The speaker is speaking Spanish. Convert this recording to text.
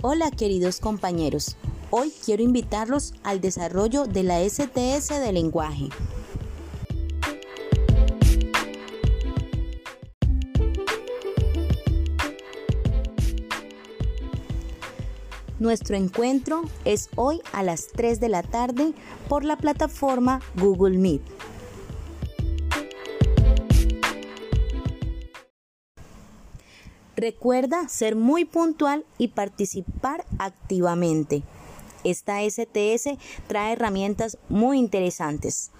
Hola queridos compañeros, hoy quiero invitarlos al desarrollo de la STS de lenguaje. Nuestro encuentro es hoy a las 3 de la tarde por la plataforma Google Meet. Recuerda ser muy puntual y participar activamente. Esta STS trae herramientas muy interesantes.